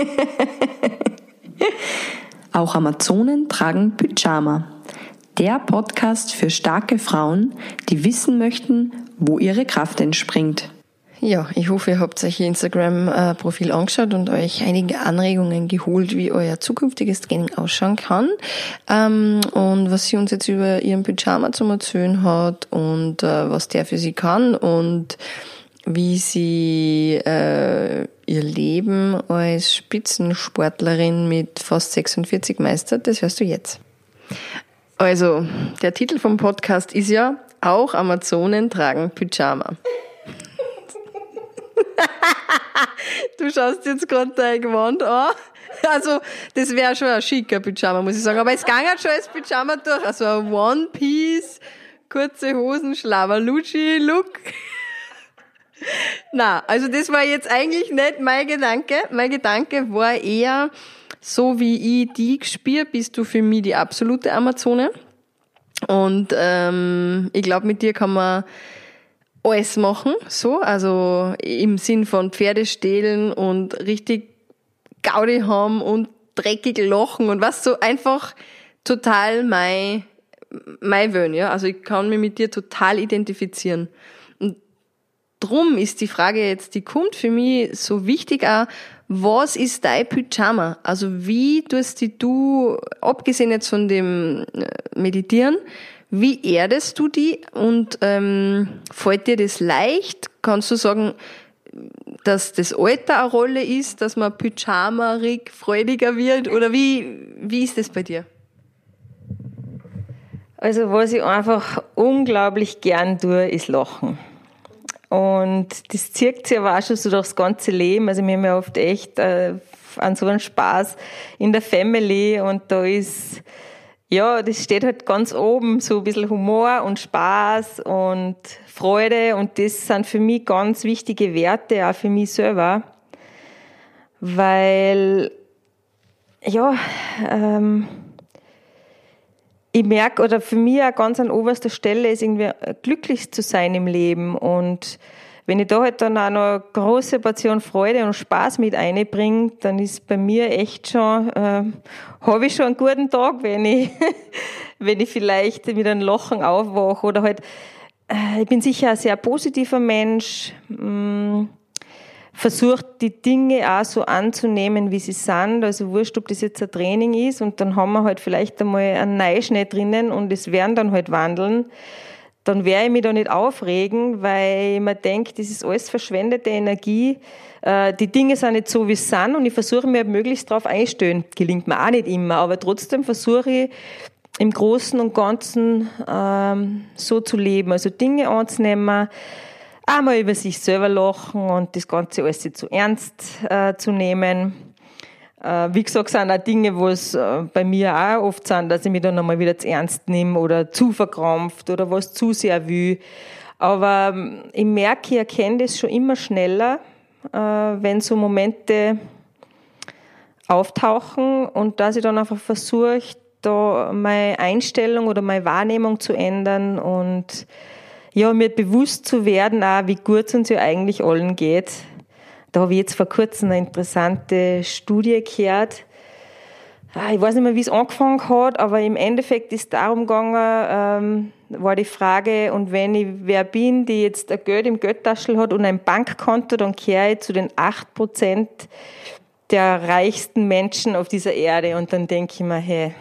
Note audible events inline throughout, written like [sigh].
[laughs] Auch Amazonen tragen Pyjama. Der Podcast für starke Frauen, die wissen möchten, wo ihre Kraft entspringt. Ja, ich hoffe, ihr habt euch Ihr Instagram-Profil angeschaut und euch einige Anregungen geholt, wie euer zukünftiges Training ausschauen kann. Ähm, und was sie uns jetzt über ihren Pyjama zum erzählen hat und äh, was der für sie kann und wie sie äh, ihr Leben als Spitzensportlerin mit fast 46 meistert, das hörst du jetzt. Also, der Titel vom Podcast ist ja Auch Amazonen tragen Pyjama. [laughs] du schaust jetzt gerade dein Gewand an. Also, das wäre schon ein schicker Pyjama, muss ich sagen. Aber es ging halt schon als Pyjama durch. Also ein One-Piece, kurze Hosen, Schlavalucci-Look. Na, also das war jetzt eigentlich nicht mein Gedanke. Mein Gedanke war eher, so wie ich die gespielt, bist du für mich die absolute Amazone. Und ähm, ich glaube, mit dir kann man alles machen, so, also im Sinn von Pferde stehlen und richtig Gaudi haben und dreckig lachen und was so einfach total mein, mein Wön, ja. Also ich kann mich mit dir total identifizieren. Drum ist die Frage jetzt, die kommt für mich so wichtig auch, was ist dein Pyjama? Also wie tust du, abgesehen jetzt von dem äh, Meditieren, wie erdest du die und ähm, fällt dir das leicht? Kannst du sagen, dass das Alter eine Rolle ist, dass man pyjamarig freudiger wird? Oder wie, wie ist das bei dir? Also was ich einfach unglaublich gern tue, ist lachen. Und das zirkt sich aber auch schon so durchs ganze Leben. Also wir haben ja oft echt äh, an so einen Spaß in der Family und da ist ja, das steht halt ganz oben, so ein bisschen Humor und Spaß und Freude und das sind für mich ganz wichtige Werte, auch für mich selber, weil, ja, ähm, ich merke, oder für mich auch ganz an oberster Stelle ist irgendwie glücklich zu sein im Leben. Und wenn ich da halt dann auch noch eine große Portion Freude und Spaß mit einbringe, dann ist bei mir echt schon, äh, habe ich schon einen guten Tag, wenn ich, [laughs] wenn ich vielleicht mit einem Lachen aufwache oder halt, äh, ich bin sicher ein sehr positiver Mensch, mh, mm, versucht die Dinge auch so anzunehmen, wie sie sind. Also wurscht, ob das jetzt ein Training ist und dann haben wir halt vielleicht einmal einen Neuschnitt drinnen und es werden dann halt wandeln dann werde ich mich da nicht aufregen, weil mir denke, das ist alles verschwendete Energie. Äh, die Dinge sind nicht so, wie sie sind und ich versuche mir möglichst darauf einstellen. Gelingt mir auch nicht immer, aber trotzdem versuche ich im Großen und Ganzen ähm, so zu leben. Also Dinge anzunehmen, einmal über sich selber lachen und das Ganze alles nicht zu ernst äh, zu nehmen. Äh, wie gesagt, sind auch Dinge, wo es äh, bei mir auch oft sind, dass ich mich dann nochmal wieder zu ernst nehme oder zu verkrampft oder was zu sehr will. Aber ähm, ich merke, ich erkenne das schon immer schneller, äh, wenn so Momente auftauchen und dass ich dann einfach versuche, da meine Einstellung oder meine Wahrnehmung zu ändern und ja, mir bewusst zu werden, auch wie gut es uns ja eigentlich allen geht da habe ich jetzt vor kurzem eine interessante Studie gehört. Ah, ich weiß nicht mehr, wie es angefangen hat, aber im Endeffekt ist darum gegangen, ähm, war die Frage, und wenn ich wer bin, die jetzt ein Geld im Geldtaschel hat und ein Bankkonto, dann kehre ich zu den acht Prozent der reichsten Menschen auf dieser Erde. Und dann denke ich mir, hey,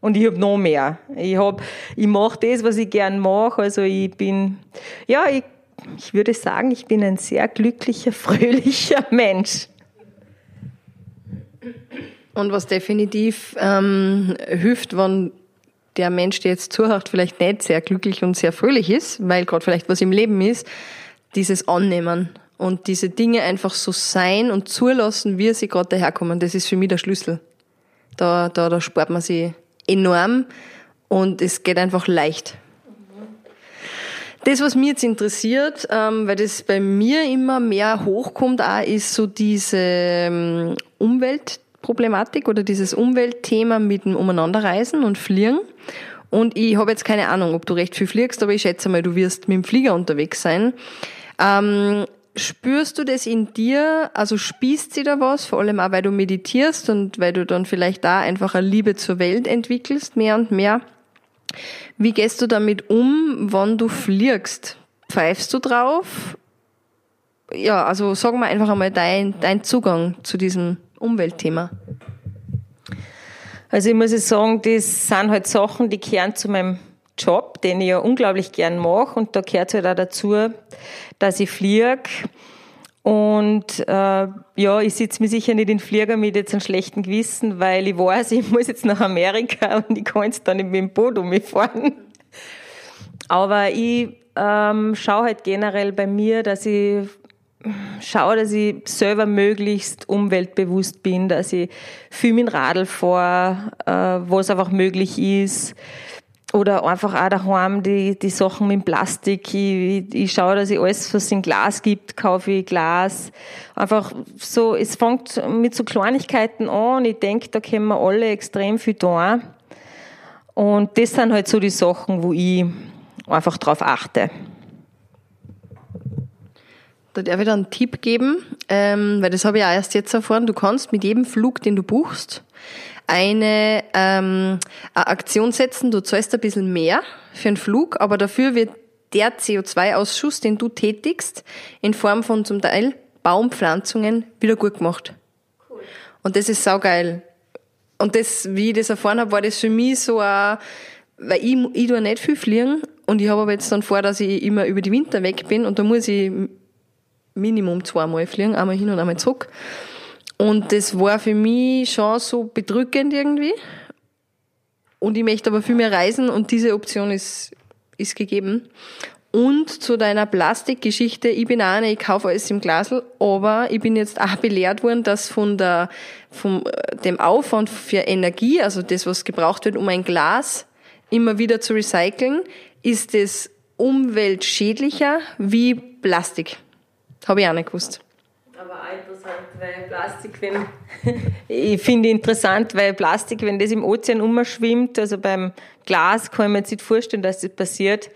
und ich habe noch mehr. Ich hab, ich mache das, was ich gern mache. Also ich bin, ja, ich ich würde sagen, ich bin ein sehr glücklicher, [laughs] fröhlicher Mensch. Und was definitiv ähm, hilft, wenn der Mensch, der jetzt zuhört, vielleicht nicht sehr glücklich und sehr fröhlich ist, weil gerade vielleicht was im Leben ist, dieses Annehmen und diese Dinge einfach so sein und zulassen, wie sie gerade daherkommen, das ist für mich der Schlüssel. Da, da, da spart man sich enorm und es geht einfach leicht. Das, was mich jetzt interessiert, ähm, weil das bei mir immer mehr hochkommt, auch, ist so diese ähm, Umweltproblematik oder dieses Umweltthema mit dem Umeinanderreisen und Fliegen. Und ich habe jetzt keine Ahnung, ob du recht viel fliegst, aber ich schätze mal, du wirst mit dem Flieger unterwegs sein. Ähm, spürst du das in dir? Also spießt sie da was? Vor allem auch, weil du meditierst und weil du dann vielleicht da einfach eine Liebe zur Welt entwickelst, mehr und mehr. Wie gehst du damit um, wann du fliegst? Pfeifst du drauf? Ja, also sag mal einfach einmal dein, dein Zugang zu diesem Umweltthema. Also ich muss sagen, das sind halt Sachen, die kehren zu meinem Job, den ich ja unglaublich gern mache. Und da gehört halt auch dazu, dass ich fliege. Und äh, ja, ich sitze mir sicher nicht in den Flieger mit jetzt einem schlechten Gewissen, weil ich weiß, ich muss jetzt nach Amerika [laughs] und ich kann jetzt dann nicht mit dem Boot umfahren. Aber ich ähm, schaue halt generell bei mir, dass ich schaue, dass ich selber möglichst umweltbewusst bin, dass ich viel mit dem Radl fahre, äh, wo es einfach möglich ist. Oder einfach auch daheim die, die Sachen mit Plastik. Ich, ich schaue, dass ich alles, was in Glas gibt, kaufe ich Glas. Einfach so, es fängt mit so Kleinigkeiten an ich denke, da können wir alle extrem viel tun. Und das sind halt so die Sachen, wo ich einfach drauf achte. Da darf ich dir einen Tipp geben, ähm, weil das habe ich auch erst jetzt erfahren. Du kannst mit jedem Flug, den du buchst, eine, ähm, eine Aktion setzen. Du zahlst ein bisschen mehr für einen Flug, aber dafür wird der CO2-Ausschuss, den du tätigst, in Form von zum Teil Baumpflanzungen wieder gut gemacht. Cool. Und das ist saugeil. Und das, wie ich das erfahren habe, war das für mich so ein, weil ich, ich tue nicht viel fliegen und ich habe aber jetzt dann vor, dass ich immer über die Winter weg bin und da muss ich Minimum zweimal fliegen, einmal hin und einmal zurück. Und das war für mich schon so bedrückend irgendwie. Und ich möchte aber viel mehr reisen und diese Option ist, ist gegeben. Und zu deiner Plastikgeschichte, ich bin auch eine, ich kaufe alles im Glasl, aber ich bin jetzt auch belehrt worden, dass von der, vom, dem Aufwand für Energie, also das, was gebraucht wird, um ein Glas immer wieder zu recyceln, ist es umweltschädlicher wie Plastik. Habe ich auch nicht gewusst. Weil Plastik, wenn, [laughs] ich finde interessant, weil Plastik, wenn das im Ozean umschwimmt, also beim Glas kann ich mir jetzt nicht vorstellen, dass das passiert.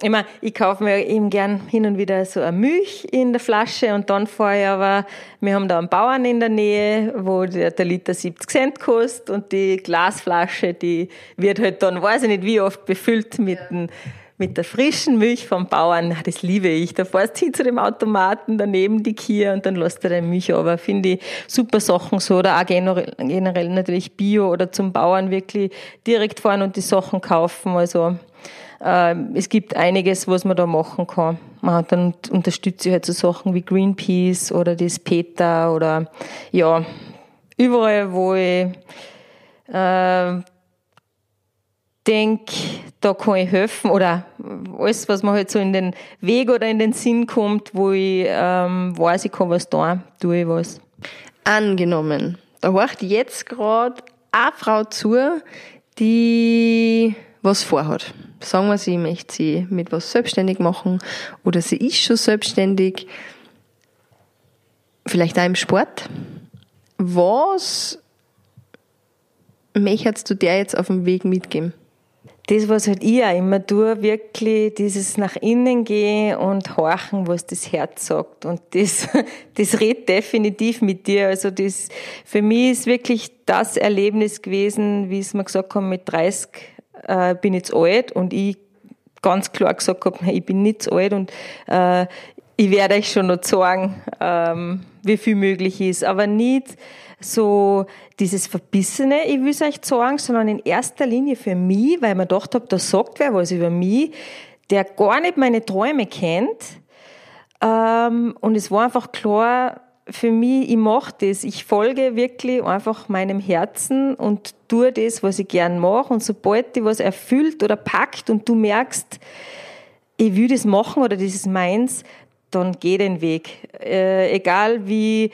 Ich meine, ich kaufe mir eben gern hin und wieder so eine Milch in der Flasche und dann fahre ich aber, wir haben da einen Bauern in der Nähe, wo der, der Liter 70 Cent kostet und die Glasflasche, die wird halt dann, weiß ich nicht wie oft, befüllt mit ja. dem mit der frischen Milch vom Bauern, das liebe ich. Da fährst du hin zu dem Automaten, daneben die Kia und dann lässt du deine Milch aber. Finde ich super Sachen so. Oder auch generell, natürlich Bio oder zum Bauern wirklich direkt fahren und die Sachen kaufen. Also äh, es gibt einiges, was man da machen kann. Man dann unterstütze ich halt so Sachen wie Greenpeace oder das PETA oder ja, überall, wo ich äh, denke, da kann ich helfen oder alles, was mir halt so in den Weg oder in den Sinn kommt, wo ich ähm, weiß, ich kann was tun, tue ich was. Angenommen, da hört jetzt gerade eine Frau zu, die was vorhat. Sagen wir, sie möchte sie mit was selbstständig machen oder sie ist schon selbstständig, vielleicht auch im Sport. Was möchtest du der jetzt auf dem Weg mitgeben? Das, was halt ich auch immer tue, wirklich dieses nach innen gehen und horchen, was das Herz sagt. Und das, [laughs] das redet definitiv mit dir. Also das, für mich ist wirklich das Erlebnis gewesen, wie es mir gesagt haben, mit 30 äh, bin ich jetzt alt und ich ganz klar gesagt habe, ich bin nicht zu alt und äh, ich werde euch schon noch sagen, ähm, wie viel möglich ist. Aber nicht, so dieses Verbissene, ich will es euch sagen, sondern in erster Linie für mich, weil mir gedacht habe, da sagt wer was über mich, der gar nicht meine Träume kennt. Ähm, und es war einfach klar, für mich, ich mache das. Ich folge wirklich einfach meinem Herzen und tue das, was ich gern mache. Und sobald dich was erfüllt oder packt und du merkst, ich will das machen oder das ist meins, dann geh den Weg. Äh, egal wie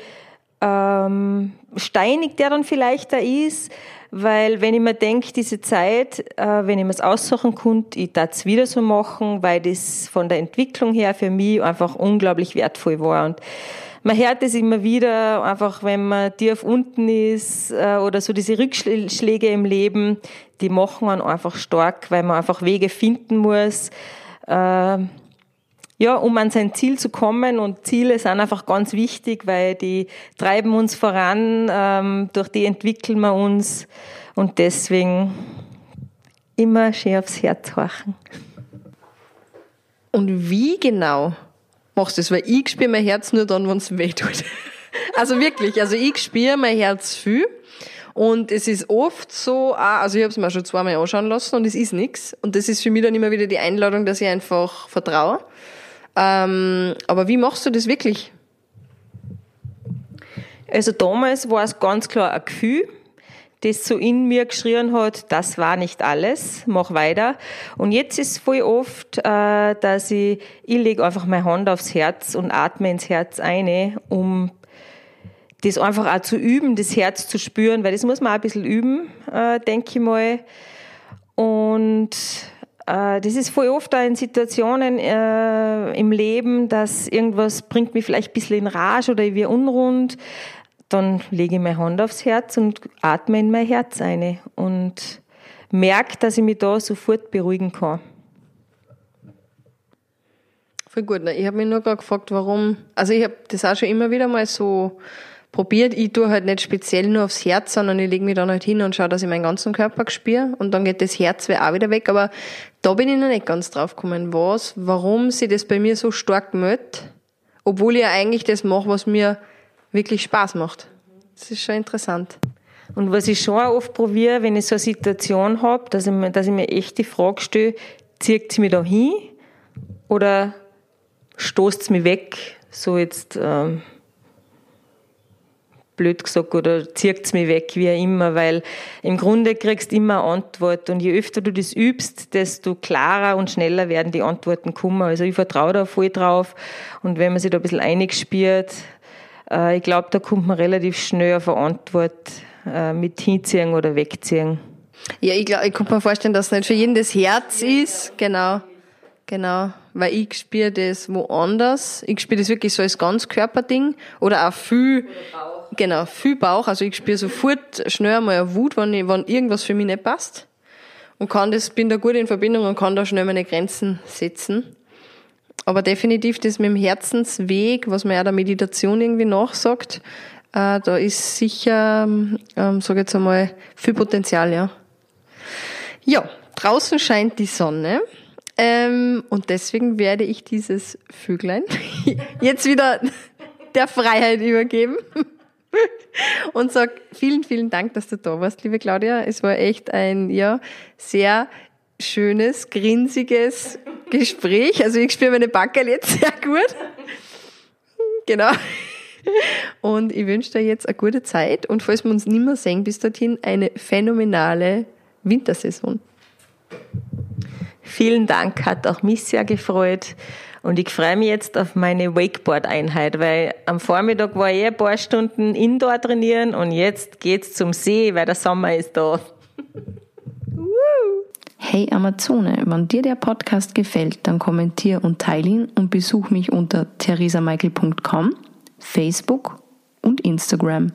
ähm, steinig der dann vielleicht da ist, weil wenn ich mir denke, diese Zeit, äh, wenn ich mir es aussuchen konnte, ich darf wieder so machen, weil das von der Entwicklung her für mich einfach unglaublich wertvoll war. Und man hört es immer wieder, einfach wenn man tief unten ist äh, oder so diese Rückschläge im Leben, die machen man einfach stark, weil man einfach Wege finden muss. Äh, ja, um an sein Ziel zu kommen. Und Ziele sind einfach ganz wichtig, weil die treiben uns voran, ähm, durch die entwickeln wir uns. Und deswegen immer schön aufs Herz horchen. Und wie genau machst du das? Weil ich spüre mein Herz nur dann, wenn es weh tut. [laughs] Also wirklich, also ich spüre mein Herz viel. Und es ist oft so, also ich habe es mir schon zweimal anschauen lassen und es ist nichts. Und das ist für mich dann immer wieder die Einladung, dass ich einfach vertraue. Ähm, aber wie machst du das wirklich? Also damals war es ganz klar ein Gefühl das so in mir geschrien hat, das war nicht alles, mach weiter. Und jetzt ist voll oft, äh, dass ich, ich lege einfach meine Hand aufs Herz und atme ins Herz ein, um das einfach auch zu üben, das Herz zu spüren, weil das muss man auch ein bisschen üben, äh, denke ich mal. Und das ist voll oft auch in Situationen äh, im Leben, dass irgendwas bringt mich vielleicht ein bisschen in Rage oder ich werde unrund dann lege ich meine Hand aufs Herz und atme in mein Herz ein und merke, dass ich mich da sofort beruhigen kann. Voll gut. Ich habe mich nur gerade gefragt, warum. Also ich habe das auch schon immer wieder mal so probiert. Ich tue halt nicht speziell nur aufs Herz, sondern ich lege mich dann halt hin und schaue, dass ich meinen ganzen Körper spüre und dann geht das Herz auch wieder weg. Aber da bin ich noch nicht ganz drauf gekommen, was, warum sich das bei mir so stark meldet, obwohl ich ja eigentlich das mache, was mir wirklich Spaß macht. Das ist schon interessant. Und was ich schon auch oft probiere, wenn ich so eine Situation habe, dass ich, mir, dass ich mir echt die Frage stelle, zieht sie mich da hin oder stoßt sie mich weg, so jetzt ähm, blöd gesagt, oder zieht sie mich weg, wie auch immer, weil im Grunde kriegst du immer eine Antwort und je öfter du das übst, desto klarer und schneller werden die Antworten kommen. Also ich vertraue da voll drauf und wenn man sich da ein bisschen einig spürt, äh, ich glaube, da kommt man relativ schnell auf eine Antwort äh, mit hinziehen oder wegziehen. Ja, ich, glaub, ich kann mir vorstellen, dass es nicht für jeden das Herz ist. Genau. Genau. Weil ich spüre das woanders. Ich spüre das wirklich so als Ganzkörperding. Oder auch viel. Genau, viel Bauch. Also ich spüre sofort schnell einmal eine Wut, wenn, ich, wenn irgendwas für mich nicht passt. Und kann das, bin da gut in Verbindung und kann da schnell meine Grenzen setzen aber definitiv das mit dem Herzensweg, was man ja der Meditation irgendwie nachsagt, äh, da ist sicher, ähm, sage jetzt einmal, viel Potenzial, ja. Ja, draußen scheint die Sonne. Ähm, und deswegen werde ich dieses Vöglein [laughs] jetzt wieder der Freiheit übergeben [laughs] und sag vielen, vielen Dank, dass du da warst, liebe Claudia. Es war echt ein ja sehr schönes, grinsiges Gespräch. Also ich spüre meine Backel jetzt [laughs] sehr gut. Genau. Und ich wünsche dir jetzt eine gute Zeit und falls wir uns nicht mehr sehen, bis dorthin eine phänomenale Wintersaison. Vielen Dank, hat auch mich sehr gefreut. Und ich freue mich jetzt auf meine Wakeboard-Einheit, weil am Vormittag war ich ein paar Stunden Indoor trainieren und jetzt geht's zum See, weil der Sommer ist da. Hey Amazone, wenn dir der Podcast gefällt, dann kommentier und teile ihn und besuch mich unter theresamichael.com, Facebook und Instagram.